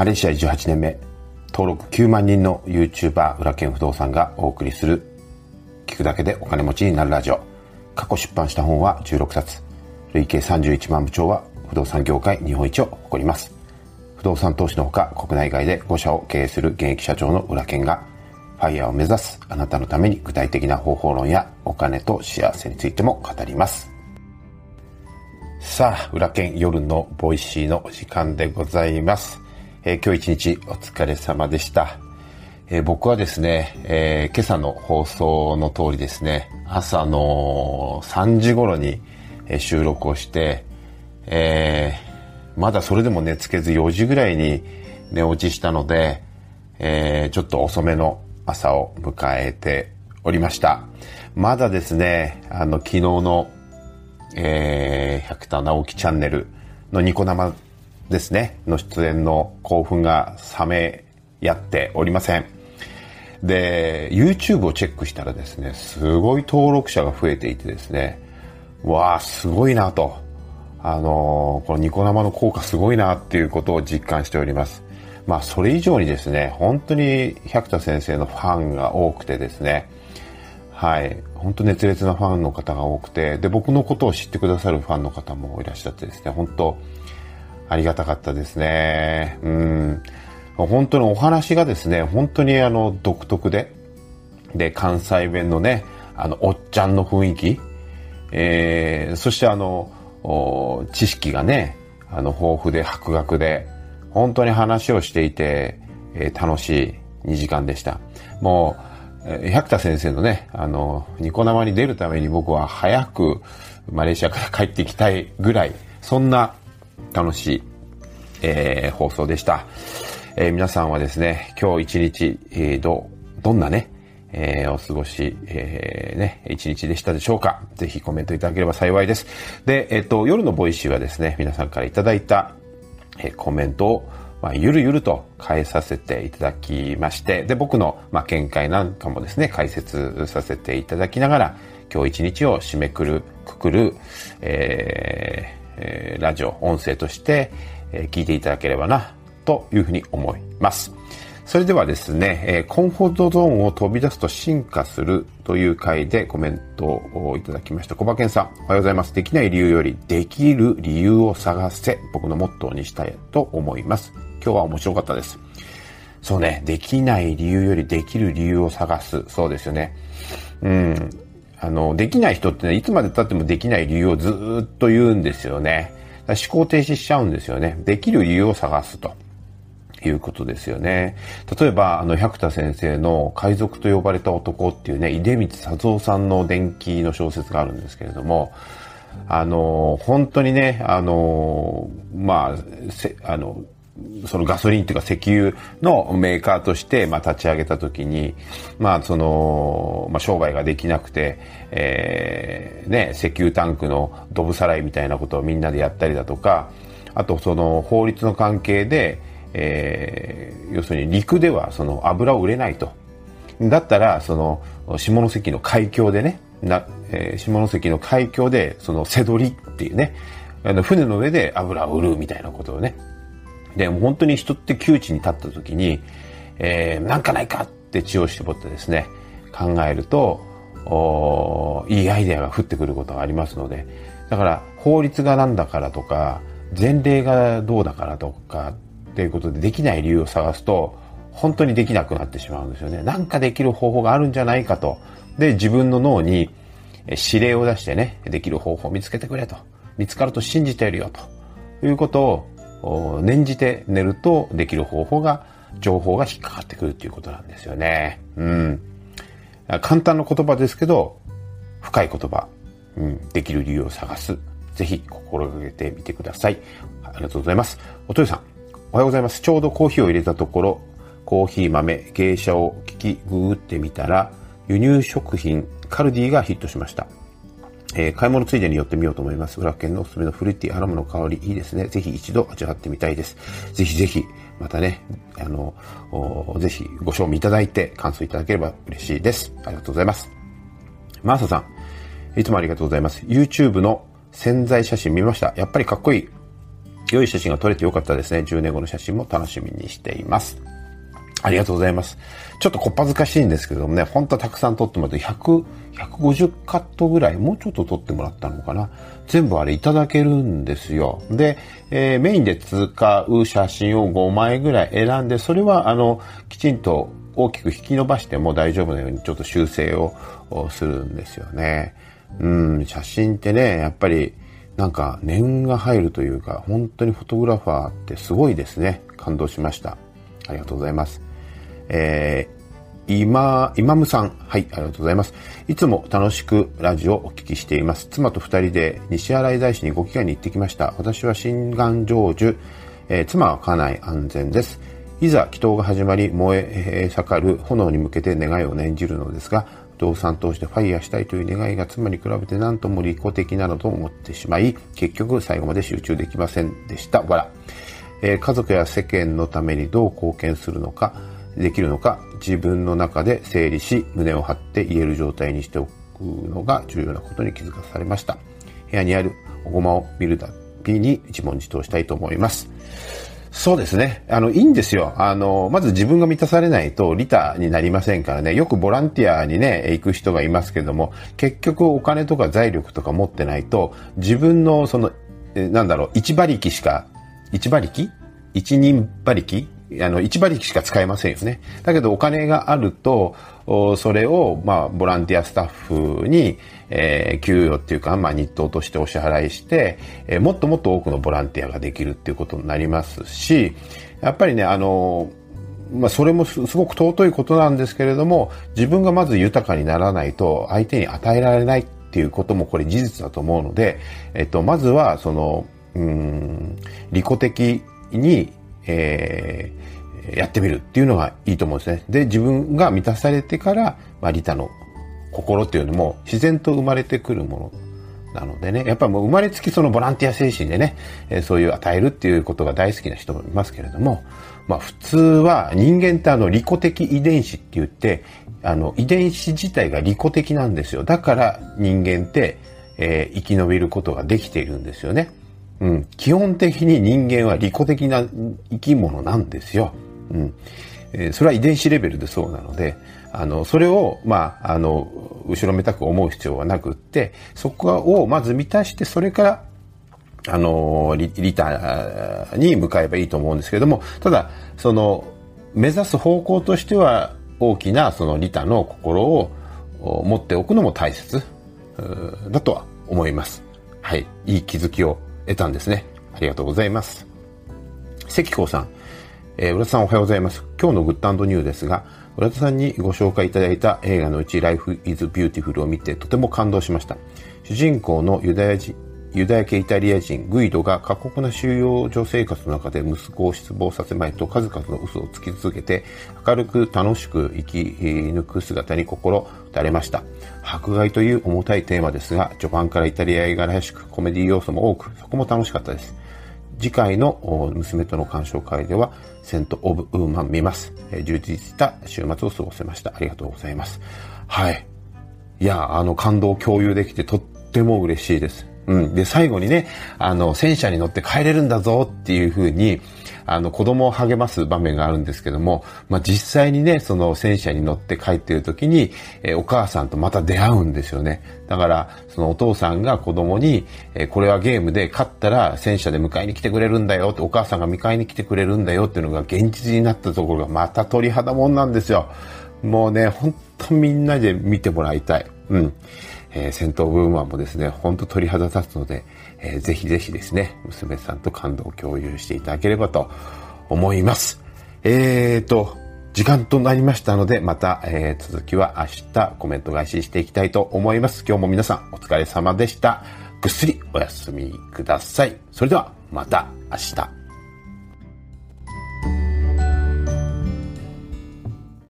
マレーシア18年目、登録9万人の YouTuber 裏剣不動産がお送りする、聞くだけでお金持ちになるラジオ。過去出版した本は16冊。累計31万部長は不動産業界日本一を誇ります。不動産投資のほか国内外で5社を経営する現役社長の裏剣がファイヤーを目指すあなたのために具体的な方法論やお金と幸せについても語ります。さあ、裏剣夜の Voicy の時間でございます。えー、今日一日お疲れ様でした。えー、僕はですね、えー、今朝の放送の通りですね、朝の3時頃に収録をして、えー、まだそれでも寝つけず4時ぐらいに寝落ちしたので、えー、ちょっと遅めの朝を迎えておりました。まだですね、あの、昨日のえー、百田直樹チャンネルのニコ生ですね、の出演の興奮が冷めやっておりません。で、YouTube をチェックしたらですね、すごい登録者が増えていてですね、わあ、すごいなと。あのー、このニコ生の効果すごいなっていうことを実感しております。まあ、それ以上にですね、本当に百田先生のファンが多くてですね、はい。本当熱烈なファンの方が多くて、で、僕のことを知ってくださるファンの方もいらっしゃってですね、本当ありがたかったですね。うん。本当にお話がですね、本当にあの、独特で、で、関西弁のね、あの、おっちゃんの雰囲気、えー、そしてあの、知識がね、あの、豊富で博学で、本当に話をしていて、えー、楽しい2時間でした。もう、百田先生のね、あの、ニコ生に出るために僕は早くマレーシアから帰ってきたいぐらい、そんな楽しい、えー、放送でした。えー、皆さんはですね、今日一日、えー、ど、どんなね、えー、お過ごし、えー、ね、一日でしたでしょうかぜひコメントいただければ幸いです。で、えっ、と、夜の Voicy はですね、皆さんからいただいた、えー、コメントをまあ、ゆるゆると変えさせていただきまして、で、僕の、まあ、見解なんかもですね、解説させていただきながら、今日一日を締めくる、くくる、えーえー、ラジオ、音声として、えー、聞いていただければな、というふうに思います。それではですね、えー、コンフォートゾーンを飛び出すと進化するという回でコメントをいただきました。小馬健さん、おはようございます。できない理由よりできる理由を探せ、僕のモットーにしたいと思います。今日は面白かったです。そうね、できない理由よりできる理由を探す。そうですよね。うん。あの、できない人ってね、いつまで経ってもできない理由をずっと言うんですよね。思考停止しちゃうんですよね。できる理由を探すと。いうことですよね。例えば、あの、百田先生の海賊と呼ばれた男っていうね、出光佐三さんの伝記の小説があるんですけれども、あの、本当にね、あの、まあ、せあの、そのガソリンっていうか石油のメーカーとして、まあ、立ち上げた時に、まあ、その、まあ、商売ができなくて、えー、ね、石油タンクのドブさらいみたいなことをみんなでやったりだとか、あとその法律の関係で、えー、要するに陸ではその油を売れないと。だったら、その、下関の海峡でね、な、えー、下関の海峡で、その、瀬取りっていうね、あの、船の上で油を売るみたいなことをね。で、も本当に人って窮地に立った時に、えー、なんかないかって血を絞ってですね、考えると、いいアイデアが降ってくることがありますので、だから法律がなんだからとか、前例がどうだからとかっていうことでできない理由を探すと、本当にできなくなってしまうんですよね。なんかできる方法があるんじゃないかと。で、自分の脳に指令を出してね、できる方法を見つけてくれと。見つかると信じているよと。いうことを念じて寝るとできる方法が、情報が引っかかってくるっていうことなんですよね。うん。簡単な言葉ですけど、深い言葉。うん。できる理由を探す。ぜひ心がけてみてください。ありがとうございます。おとよさん。おはようございます。ちょうどコーヒーを入れたところ、コーヒー豆、芸者を聞き、ググってみたら、輸入食品、カルディがヒットしました。えー、買い物ついでに寄ってみようと思います。裏県のおすすめのフルーティーアロマの香り、いいですね。ぜひ一度味わってみたいです。ぜひぜひ、またね、あの、ぜひご賞味いただいて感想いただければ嬉しいです。ありがとうございます。マーサさん、いつもありがとうございます。YouTube の潜在写真見ました。やっぱりかっこいい。良い写真が撮れてよかったですね。10年後の写真も楽しみにしています。ありがとうございます。ちょっとこっぱずかしいんですけどもね、本当はたくさん撮ってもらって、100、150カットぐらい、もうちょっと撮ってもらったのかな。全部あれいただけるんですよ。で、えー、メインで使う写真を5枚ぐらい選んで、それはあの、きちんと大きく引き伸ばしても大丈夫なようにちょっと修正をするんですよね。うん、写真ってね、やっぱりなんか念が入るというか、本当にフォトグラファーってすごいですね。感動しました。ありがとうございます。えー、今、今ムさん。はい、ありがとうございます。いつも楽しくラジオをお聞きしています。妻と二人で西新井大師にご機会に行ってきました。私は心願成就、えー、妻は家内安全です。いざ祈祷が始まり燃え盛る炎に向けて願いを念じるのですが、動産通してファイヤーしたいという願いが妻に比べて何とも利己的なのと思ってしまい、結局最後まで集中できませんでした。わら。えー、家族や世間のためにどう貢献するのか、できるのか、自分の中で整理し、胸を張って言える状態にしておくのが重要なことに気づかされました。部屋にあるおごまを見るたびに一問自答したいと思います。そうですね。あの、いいんですよ。あの、まず自分が満たされないと利他になりませんからね。よくボランティアにね、行く人がいますけども、結局お金とか財力とか持ってないと、自分のその、なんだろう、一馬力しか、一馬力？一人馬力？あの、一馬力しか使えませんよね。だけどお金があると、それを、まあ、ボランティアスタッフに、えー、給与っていうか、まあ、日当としてお支払いして、えー、もっともっと多くのボランティアができるっていうことになりますし、やっぱりね、あの、まあ、それもすごく尊いことなんですけれども、自分がまず豊かにならないと相手に与えられないっていうこともこれ事実だと思うので、えっと、まずは、その、うん、利己的に、えー、やってみるっていうのがいいと思うんですね。で、自分が満たされてから、まあ、利他の心っていうのも自然と生まれてくるものなのでね、やっぱもう生まれつきそのボランティア精神でね、えそういう与えるっていうことが大好きな人もいますけれども、まあ普通は人間ってあの利己的遺伝子って言って、あの遺伝子自体が利己的なんですよ。だから人間って、えー、生き延びることができているんですよね。うん。基本的に人間は利己的な生き物なんですよ。うん。えー、それは遺伝子レベルでそうなので、あの、それを、まあ、あの、後ろめたく思う必要はなくって、そこをまず満たして、それから、あの、リリタに向かえばいいと思うんですけれども、ただ、その、目指す方向としては、大きなそのリタの心を持っておくのも大切だとは思います。はい。いい気づきを得たんですね。ありがとうございます。関子さん、えー、浦田さんおはようございます。今日のグッドニューですが、浦田さんにご紹介いただいた映画のうち Life is Beautiful を見てとても感動しました。主人公のユダヤ人、ユダヤ系イタリア人グイドが過酷な収容所生活の中で息子を失望させまいと数々の嘘をつき続けて明るく楽しく生き抜く姿に心打たれました。迫害という重たいテーマですが序盤からイタリア映画らしくコメディ要素も多くそこも楽しかったです。次回の娘との鑑賞会ではセント・オブ・ウーマン見ます。充実した週末を過ごせました。ありがとうございます。はい。いや、あの感動を共有できてとっても嬉しいです。うん。で、最後にね、あの、戦車に乗って帰れるんだぞっていうふうに、あの、子供を励ます場面があるんですけども、まあ、実際にね、その戦車に乗って帰ってる時に、えー、お母さんとまた出会うんですよね。だから、そのお父さんが子供に、えー、これはゲームで勝ったら戦車で迎えに来てくれるんだよって、お母さんが迎えに来てくれるんだよっていうのが現実になったところがまた鳥肌もんなんですよ。もうね、ほんとみんなで見てもらいたい。うん。えー、戦闘ブーマンもですね、ほんと鳥肌立つので、えー、ぜひぜひですね、娘さんと感動を共有していただければと思います。えーと、時間となりましたので、また、えー、続きは明日コメント返ししていきたいと思います。今日も皆さんお疲れ様でした。ぐっすりお休みください。それではまた明日。